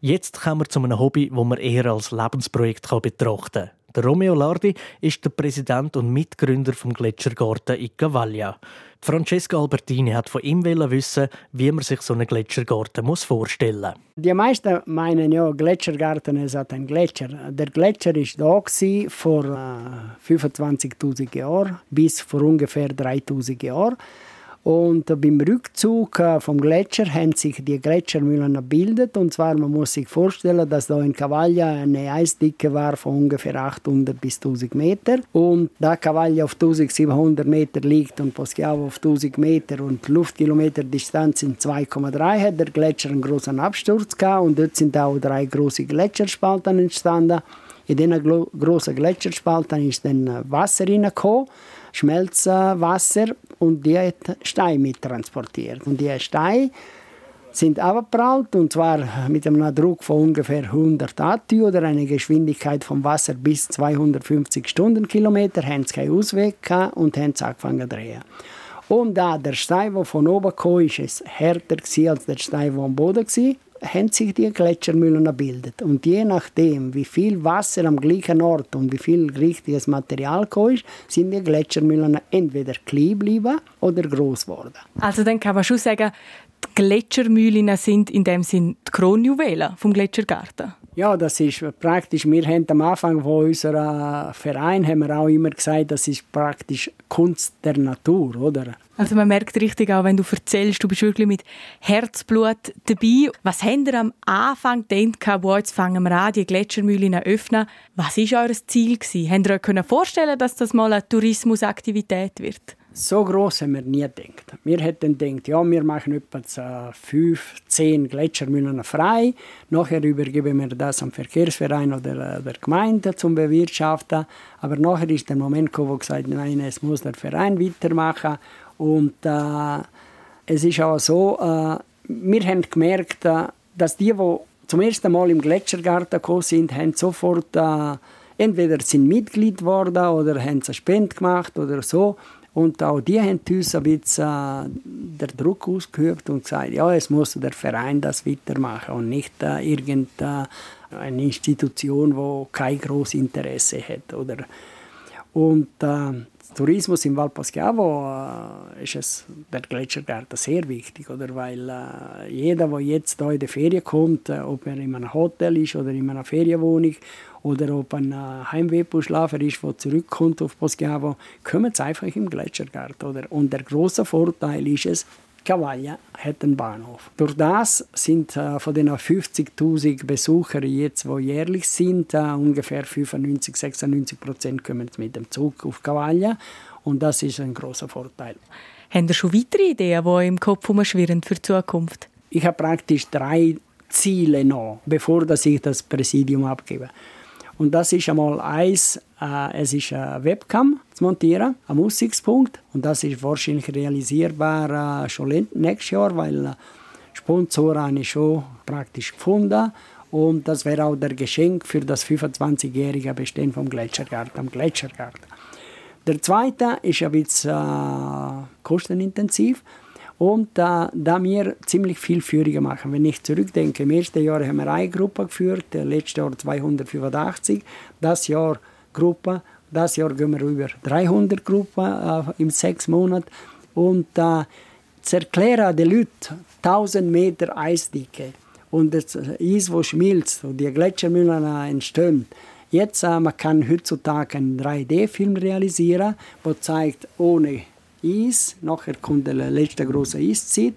Jetzt kommen wir zu einem Hobby, das man eher als Lebensprojekt betrachten kann. Romeo Lardi ist der Präsident und Mitgründer vom Gletschergarten in Cavaglia. Francesca Albertini hat von ihm wissen, wie man sich so einen Gletschergarten vorstellen muss. Die meisten meinen ja, Gletschergarten ist ein Gletscher. Der Gletscher ist da vor äh, 25.000 Jahren bis vor ungefähr 3.000 Jahren. Und beim Rückzug äh, vom Gletscher haben sich die Gletschermühlen gebildet. Und zwar, man muss sich vorstellen, dass da in Cavaglia eine Eisdicke war von ungefähr 800 bis 1000 Meter. Und da Cavaglia auf 1700 Meter liegt und Poschiavo auf 1000 Meter und Luftkilometer Distanz sind 2,3, hat der Gletscher einen großen Absturz gehabt. Und dort sind auch drei große Gletscherspalten entstanden. In diesen großen Gletscherspalten ist dann Wasser reingekommen. Schmelzwasser und die hat Steine mittransportiert. Und die Steine sind abgeprallt und zwar mit einem Druck von ungefähr 100 Atü oder einer Geschwindigkeit vom Wasser bis 250 Stundenkilometer, haben sie keinen Ausweg gehabt und haben angefangen zu drehen. Und da der Stein, der von oben kam, ist es härter als der Stein, der am Boden war haben sich die Gletschermühlen gebildet. Und je nachdem, wie viel Wasser am gleichen Ort und wie viel richtiges Material ist, sind die Gletschermühlen entweder klein geblieben oder groß geworden. Also dann kann man schon sagen, die Gletschermühlen sind in dem Sinn die Kronjuwelen vom Gletschergarten. Ja, das ist praktisch. Wir haben am Anfang von unserem Verein haben wir auch immer gesagt, das ist praktisch Kunst der Natur, oder? Also man merkt richtig auch, wenn du erzählst, du bist wirklich mit Herzblut dabei. Was habt ihr am Anfang gedacht, wo jetzt fangen wir an, die Gletschermühlen öffnen? Was war euer Ziel? Habt ihr euch vorstellen dass das mal eine Tourismusaktivität wird? So groß haben wir nie gedacht. Wir hätten gedacht, ja, wir machen etwa fünf, zehn Gletschermühlen frei. Nachher übergeben wir das am Verkehrsverein oder der Gemeinde zum Bewirtschaften. Aber nachher ist der Moment gekommen, wo gesagt nein, es muss der Verein weitermachen. Und äh, es ist auch so, äh, wir haben gemerkt, äh, dass die, die zum ersten Mal im Gletschergarten gekommen sind, haben sofort äh, entweder sind Mitglied geworden oder haben eine Spende gemacht oder so. Und auch die haben uns ein bisschen äh, der Druck ausgeübt und gesagt, ja, es muss der Verein das weitermachen und nicht äh, irgendeine Institution, die kein großes Interesse hat. Oder und äh, Tourismus im Val Poschiavo äh, ist es der Gletschergarten sehr wichtig, oder? weil äh, jeder, der jetzt hier in die Ferien kommt, äh, ob er in einem Hotel ist oder in einer Ferienwohnung oder ob ein äh, Heimwehbuschlafer ist, der zurückkommt auf Poschiavo, kommt einfach im Gletschergarten. Oder? Und der große Vorteil ist es, Cavaglia hat einen Bahnhof. Durch das sind äh, von den 50.000 Besuchern jetzt, die jährlich sind, äh, ungefähr 95, 96 Prozent kommen mit dem Zug auf Cavaglia und das ist ein großer Vorteil. Haben Sie schon weitere Ideen, die im Kopf herumschwirren für die Zukunft? Ich habe praktisch drei Ziele noch, bevor ich das Präsidium abgebe. Und das ist einmal eins, äh, es ist eine Webcam zu montieren, ein Aussichtspunkt. Und das ist wahrscheinlich realisierbar äh, schon nächstes Jahr, weil äh, Sponsoren habe ich schon praktisch gefunden. Und das wäre auch der Geschenk für das 25-jährige Bestehen vom Gletschergarten am Gletschergarten. Der zweite ist ein bisschen äh, kostenintensiv. Und äh, da wir ziemlich viel Führungen machen. Wenn ich zurückdenke, im ersten Jahr haben wir eine Gruppe geführt, letztes Jahr 285, das Jahr Gruppe, das Jahr gehen wir über 300 Gruppen äh, in sechs Monaten. Und äh, zu erklären den Leuten 1000 Meter Eisdicke und das Eis, das schmilzt und die Gletschermühlen entstehen. Jetzt äh, man kann heutzutage einen 3D-Film realisieren, der zeigt ohne Eis. Nachher kommt der letzte große Eiszeit,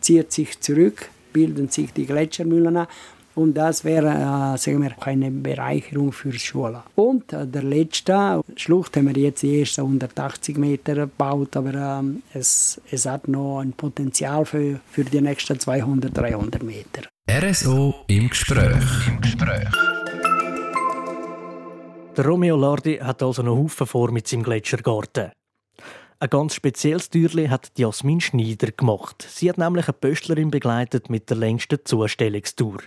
zieht sich zurück, bilden sich die Gletschermühlen an. Und das wäre äh, sagen wir, eine Bereicherung für die Schule. Und äh, der letzte Schlucht haben wir jetzt die ersten 180 Meter gebaut, aber ähm, es, es hat noch ein Potenzial für, für die nächsten 200, 300 Meter. RSO im Gespräch. Im Gespräch. Der Romeo Lardi hat also noch Haufen vor mit seinem Gletschergarten. Ein ganz spezielles Türli hat Jasmin Schneider gemacht. Sie hat nämlich eine Pöstlerin begleitet mit der längsten Zustellungstour.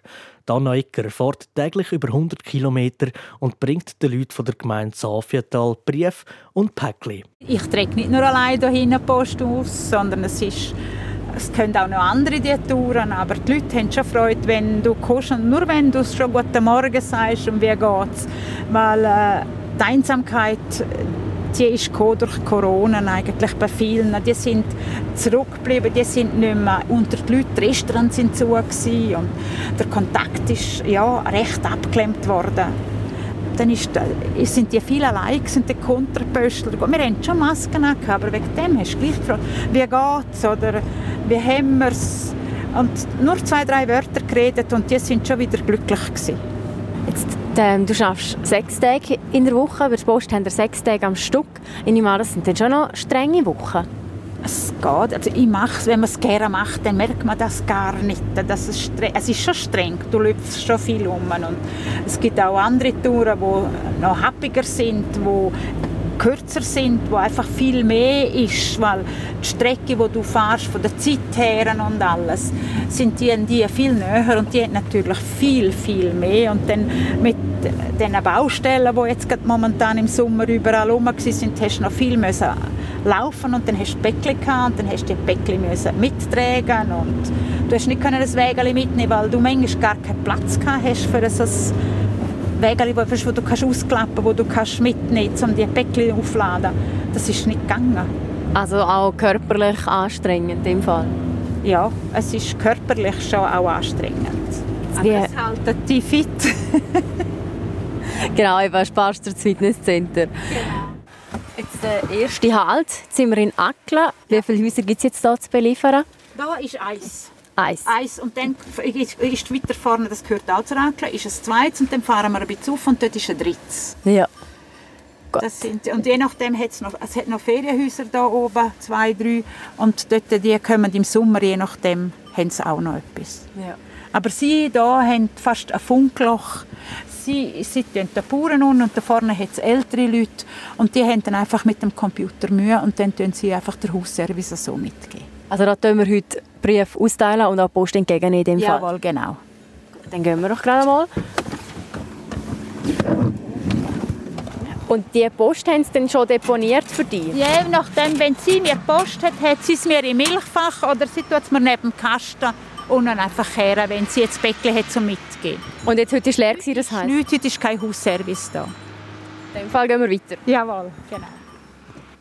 Dana Ecker fährt täglich über 100 Kilometer und bringt den Leuten von der Gemeinde Safiatal Brief und Päckchen. Ich trage nicht nur allein hier Post aus, sondern es ist es können auch noch andere die Touren, aber die Leute haben schon Freude, wenn du kommst und nur wenn du schon «Guten Morgen» sagst und «Wie geht's?» Weil äh, die Einsamkeit die ist durch Corona eigentlich bei vielen. Die sind zurückgeblieben, die sind nicht mehr unter die Leute. Die Restaurants sind zu und der Kontakt ist ja, recht abgeklemmt worden. Dann ist, sind die viel allein und die Kontrapöstler. Wir haben schon Masken gehabt, aber wegen dem hast du gleich gefragt, wie geht es oder wie haben wir es. Und nur zwei, drei Wörter geredet und die sind schon wieder glücklich gewesen. Jetzt, ähm, du schaffst sechs Tage in der Woche, bei der Post haben wir sechs Tage am Stück. Ich nehme an, das sind dann schon noch strenge Wochen. Es geht. Also ich mache es, wenn man es gerne macht, dann merkt man das gar nicht. Das ist es ist schon streng, du läufst schon viel um. Und es gibt auch andere Touren, die noch happiger sind, wo kürzer sind, wo einfach viel mehr ist, weil die Strecke, die du fährst, von der Zeit her und alles, sind die, die viel näher und die haben natürlich viel, viel mehr. Und dann mit den Baustellen, die jetzt momentan im Sommer überall rum sind, hast du noch viel müssen laufen und dann hast du Päckchen gehabt und dann hast du die Päckchen müssen mittragen und du hast nicht können das Wägeli mitnehmen, weil du manchmal gar keinen Platz gehabt hast für so Wägeli, wo, wo du kannst ausklappen wo du kannst mitnehmen um die Päckchen aufzuladen. Das ist nicht gegangen. Also auch körperlich anstrengend im Fall? Ja, es ist körperlich schon auch anstrengend. Aber es hält dich fit. genau, eben sparst du das Fitnesscenter. Genau. Jetzt der erste Halt, jetzt sind wir in Akla. Wie viele Häuser gibt es jetzt hier zu beliefern? Da ist eins. Eis. Eis. Und dann ist, ist weiter vorne, das gehört auch zur Ankle, ist ein zweites und dann fahren wir ein bisschen auf und dort ist ein drittes. Ja. Das sind, und je nachdem hat es noch, es hat noch Ferienhäuser da oben, zwei, drei. Und dort, die kommen im Sommer, je nachdem, haben sie auch noch etwas. Ja. Aber sie da haben fast ein Funkloch. Sie sitzen da Bauern unten und da vorne hat es ältere Leute. Und die haben dann einfach mit dem Computer Mühe und dann tun sie einfach den Hausservice so mitgeben. Also da tun wir heute Brief austeilen und auch Post entgegennehmen in dem Fall? Jawohl, genau. Dann gehen wir doch gerade mal. Und die Post haben sie dann schon deponiert für dich? Je nachdem, wenn sie mir Post hat, hat sie es mir im Milchfach oder sie tut es mir neben dem Kasten und dann einfach her, wenn sie jetzt Bäckchen hat zum Mitgehen. Und jetzt heute ist leer gewesen, das heisst? Nichts, heute ist kein Hausservice da. In dem Fall gehen wir weiter. Jawohl, genau.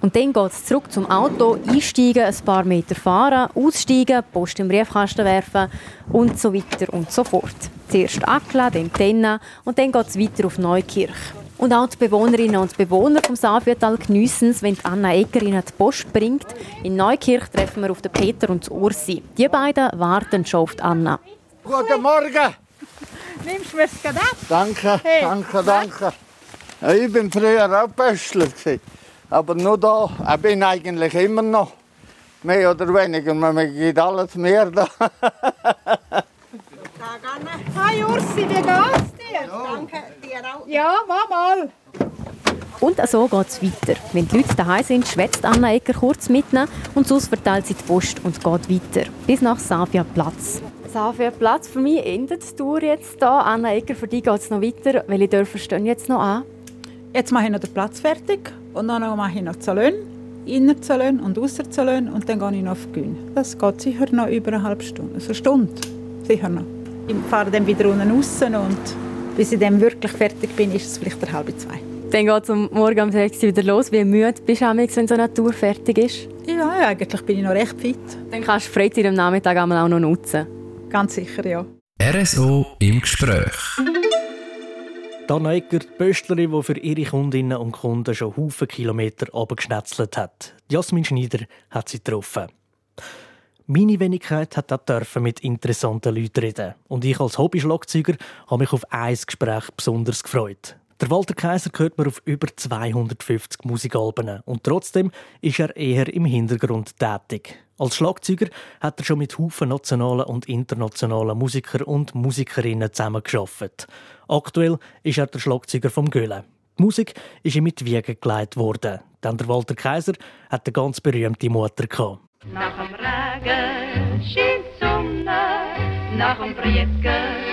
Und dann geht es zurück zum Auto, einsteigen, ein paar Meter fahren, aussteigen, Post im Briefkasten werfen und so weiter und so fort. Zuerst Akkla, dann Tenna und dann geht es weiter auf Neukirch. Und auch die Bewohnerinnen und Bewohner vom Safiertal geniessen es, wenn Anna Egger ihnen die Post bringt. In Neukirch treffen wir auf den Peter und die Ursi. Die beiden warten schon auf die Anna. Guten Morgen. Nimmst du mir gerade ab? Danke, Hey, danke, danke. Ja, ich bin früher auch Pöstler. Aber nur da, ich bin eigentlich immer noch. Mehr oder weniger, man geht alles mehr da. Hi Ursi, wie geht's dir? Danke dir auch. Ja, mach mal. Und so geht es weiter. Wenn die Leute daheim sind, schwätzt Anna Egger kurz mit ihnen und sonst verteilt sie die Post und geht weiter. Bis nach Safia Platz. Safia Platz, für mich endet die Tour jetzt hier. Anna Egger, für dich geht es noch weiter. Welche Dörfer stehen jetzt noch an? Jetzt mache ich noch den Platz fertig und dann mache ich noch Zalön, inner Zalön und ausser Zalön und dann gehe ich noch auf Gün. Das geht sicher noch über eine halbe Stunde, also eine Stunde, sicher noch. Ich fahre dann wieder unten raus und bis ich dann wirklich fertig bin, ist es vielleicht eine halbe zwei. Dann geht es um morgen um 6 Uhr wieder los. Wie müde bist du, wenn so eine Tour fertig ist? Ja, eigentlich bin ich noch recht fit. Dann kannst du die Freizeit am Nachmittag einmal auch noch nutzen. Ganz sicher, ja. RSO im Gespräch. Dana Egger, die Pöstlerin, die für ihre Kundinnen und Kunden schon Haufen Kilometer runtergeschnetzelt hat. Jasmin Schneider hat sie getroffen. Meine Wenigkeit hat auch dürfen mit interessanten Leuten reden. Und ich als Hobby-Schlagzeuger habe mich auf ein Gespräch besonders gefreut. Der Walter Kaiser gehört mir auf über 250 Musikalben und trotzdem ist er eher im Hintergrund tätig. Als Schlagzeuger hat er schon mit Haufen nationalen und internationalen Musiker und Musikerinnen zusammengearbeitet. Aktuell ist er der Schlagzeuger vom Göhle. Die Musik ist ihm mit die Wiege gelegt worden. Denn der Walter Kaiser hat eine ganz berühmte Mutter gehabt. Nach dem Regen scheint die Sonne, nach dem Regen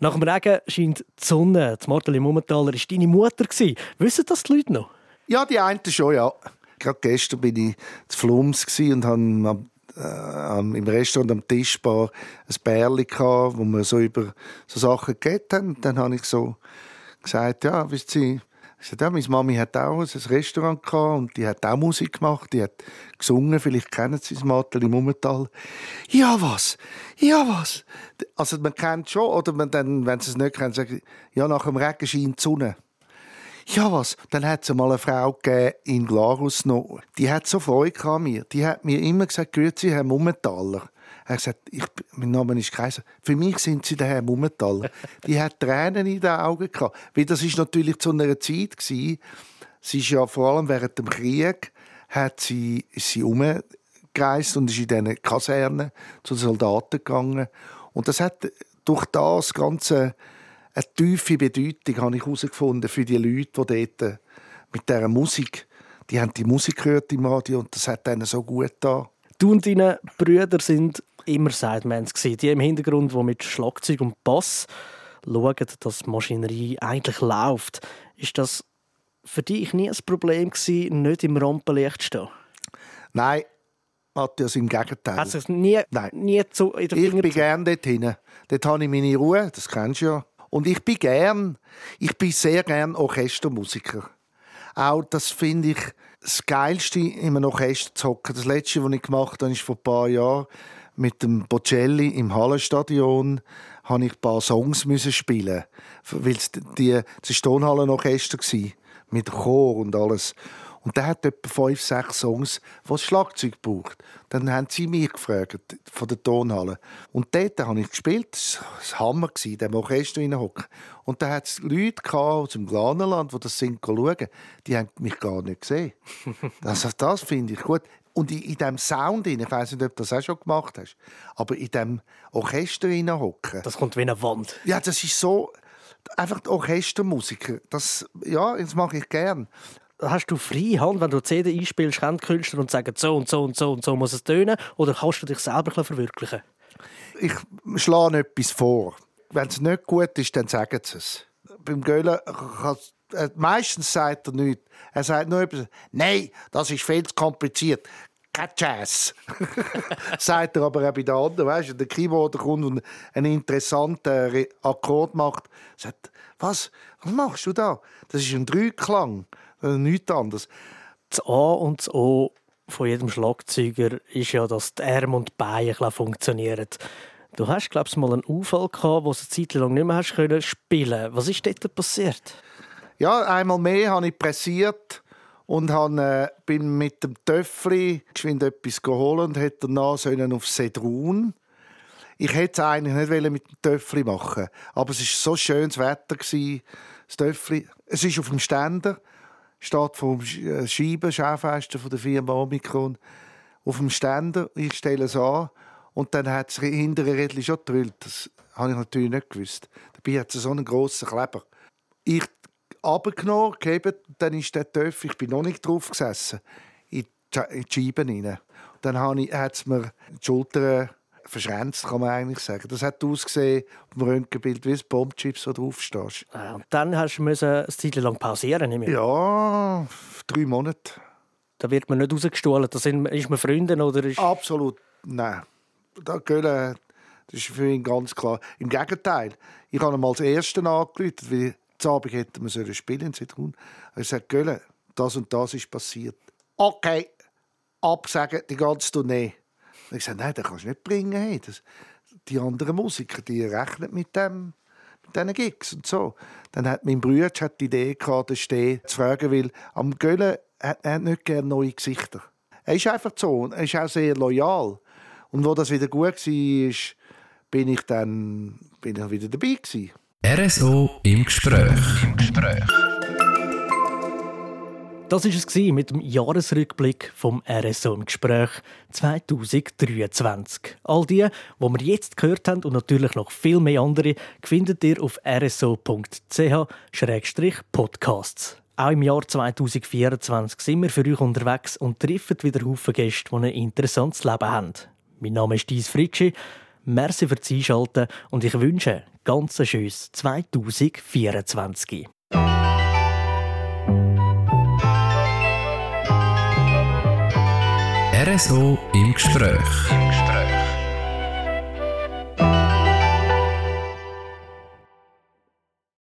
Nach dem Regen scheint die Sonne. Die Marteli Mummentaler war deine Mutter. Wissen das die Leute noch? Ja, die einen schon, ja. Gerade gestern bin ich zu Flums und habe äh, im Restaurant am Tischbar ein Bärli gehabt, wo wir so über so Sachen geredet haben. Dann habe ich so gesagt, ja, wisst ihr, ich sagte, ja, meine Mami hat auch ein Restaurant gehabt und die hat auch Musik gemacht, die hat gesungen, vielleicht kennen sie das Mateli Mummental. Ja, was? Ja, was? Also man kennt schon, oder man dann, wenn sie es nicht kennen, sagen, ja, nach dem Regen scheint die Sonne. Ja, was? Dann hat es mal eine Frau in Glarus noch. Die hat so Freude an mir. Die hat mir immer gesagt, Grüezi, Herr Mummentaler. Er hat gesagt, ich, mein Name ist Kaiser. Für mich sind Sie der Herr Mummentaler. Die hat Tränen in den Augen gehabt. Weil das ist natürlich zu einer Zeit gewesen. Sie ist ja vor allem während dem Krieg hat sie, ist sie umgereist und ist in diesen Kasernen zu den Soldaten gegangen. Und das hat durch das Ganze eine tiefe Bedeutung, habe ich herausgefunden, für die Leute, die dort mit dieser Musik, die haben die Musik gehört im Radio und das hat ihnen so gut da. Du und deine Brüder sind immer Sidemans gewesen. Die im Hintergrund, die mit Schlagzeug und Bass schauen, dass die Maschinerie eigentlich läuft. Ist das für dich nie ein Problem gewesen, nicht im Rampenlicht zu stehen? Nein, Matthias, im Gegenteil. Es nie, Nein. nie so in der Ich Finger bin gern dort hinten. Dort habe ich meine Ruhe, das kennst du ja. Und ich bin gern, ich bin sehr gern Orchestermusiker. Auch das finde ich das Geilste, in einem Orchester zu hocken. Das letzte, was ich gemacht habe, ist vor ein paar Jahren mit dem Bocelli im Hallenstadion habe ich ein paar Songs müssen spielen, weil es die das Tonhallenorchester war mit Chor und alles. Und der hat etwa fünf, sechs Songs, das Schlagzeug braucht. Dann haben sie mich gefragt, von der Tonhalle. Und dort habe ich gespielt. Das war Hammer, in diesem Orchester hineinhocken. Und da hat es Leute aus dem Glanerland, die das sind schauen. Die haben mich gar nicht gesehen. Also das finde ich gut. Und in, in diesem Sound, rein, ich weiß nicht, ob du das auch schon gemacht hast, aber in diesem Orchester hineinhocken. Das kommt wie eine Wand. Ja, das ist so einfach die Orchestermusiker. Das, ja, das mache ich gern. hast du freie Hand, wenn du eine CD einspielst, kennt Künstler und sagen, so und so und so und so muss es tönen? Oder kannst du dich selber verwirklichen? Ich schlage etwas vor. Wenn es nicht gut ist, dann sagen sie es. Beim Göhlen äh, meistens sagt er nichts. Er sagt nur etwas, nein, das ist viel zu kompliziert. Kein Jazz. sagt er aber auch bei den anderen. Weißt du, der Keyboarder kommt und einen interessanten Akkord macht. Sagt, was, was machst du da? Das ist ein Dreiklang. Nichts anderes. Das A und das O von jedem Schlagzeuger ist ja, dass die Arme und die Beine funktionieren. Du hast, glaube ich, mal einen Unfall gehabt, wo du eine Zeit lang nicht mehr hast können spielen. Was ist dort passiert? Ja, einmal mehr habe ich pressiert und habe, äh, bin mit dem Töffli geschwind etwas geholt und hätte danach auf Sedrun. Ich hätte es eigentlich nicht mit dem Töffli machen aber es war so schönes Wetter. Das Töffli, es ist auf dem Ständer, steht vom äh, Scheibenschaufenster von der Firma Omikron auf dem Ständer. Ich stelle es an und dann hat es hintere Rädchen schon gedrillt. Das habe ich natürlich nicht gewusst. Dabei hat es so einen grossen Kleber. Ich abgenommen, gegeben, dann ist der Töpf, ich bin noch nicht drauf gesessen, in die Scheiben rein. Dann hat es mir die Schultern verschränzt, kann man eigentlich sagen. Das hat ausgesehen dem Röntgenbild wie ein Bombchips, wo du draufstehst. Ah, und dann hast du eine Zeit lang pausieren müssen? Ja, drei Monate. Da wird man nicht rausgestohlen. Da sind, ist man Freunde oder ist... Absolut, nein da Göhlen, das ist für ihn ganz klar. Im Gegenteil, ich habe ihn als Ersten angerufen, weil zu Abend hätten wir so spielen Zitrun. Er sagt, Göhlen, das und das ist passiert. Okay, absagen die ganze Tournee. Und ich sage, nein, das kannst du nicht bringen. Hey. Das, die anderen Musiker, die rechnen mit dem mit diesen Gigs und so. Dann hat mein Bruder die Idee gehabt, den Steh zu fragen, weil am Göhlen hat er nicht gerne neue Gesichter. Er ist einfach so, er ist auch sehr loyal. Und wo das wieder gut war, bin ich dann bin ich wieder dabei gewesen. RSO im Gespräch. Im Gespräch. Das war es mit dem Jahresrückblick vom RSO im Gespräch 2023. All die, die wir jetzt gehört haben und natürlich noch viel mehr andere, findet ihr auf rso.ch-podcasts. Auch im Jahr 2024 sind wir für euch unterwegs und treffen wieder Haufen Gäste, die ein interessantes Leben haben. Mein Name ist Dies Fritschi merci fürs Einschalten und ich wünsche ganz ein schönes 2024. RSO Im Gespräch. Im Gespräch.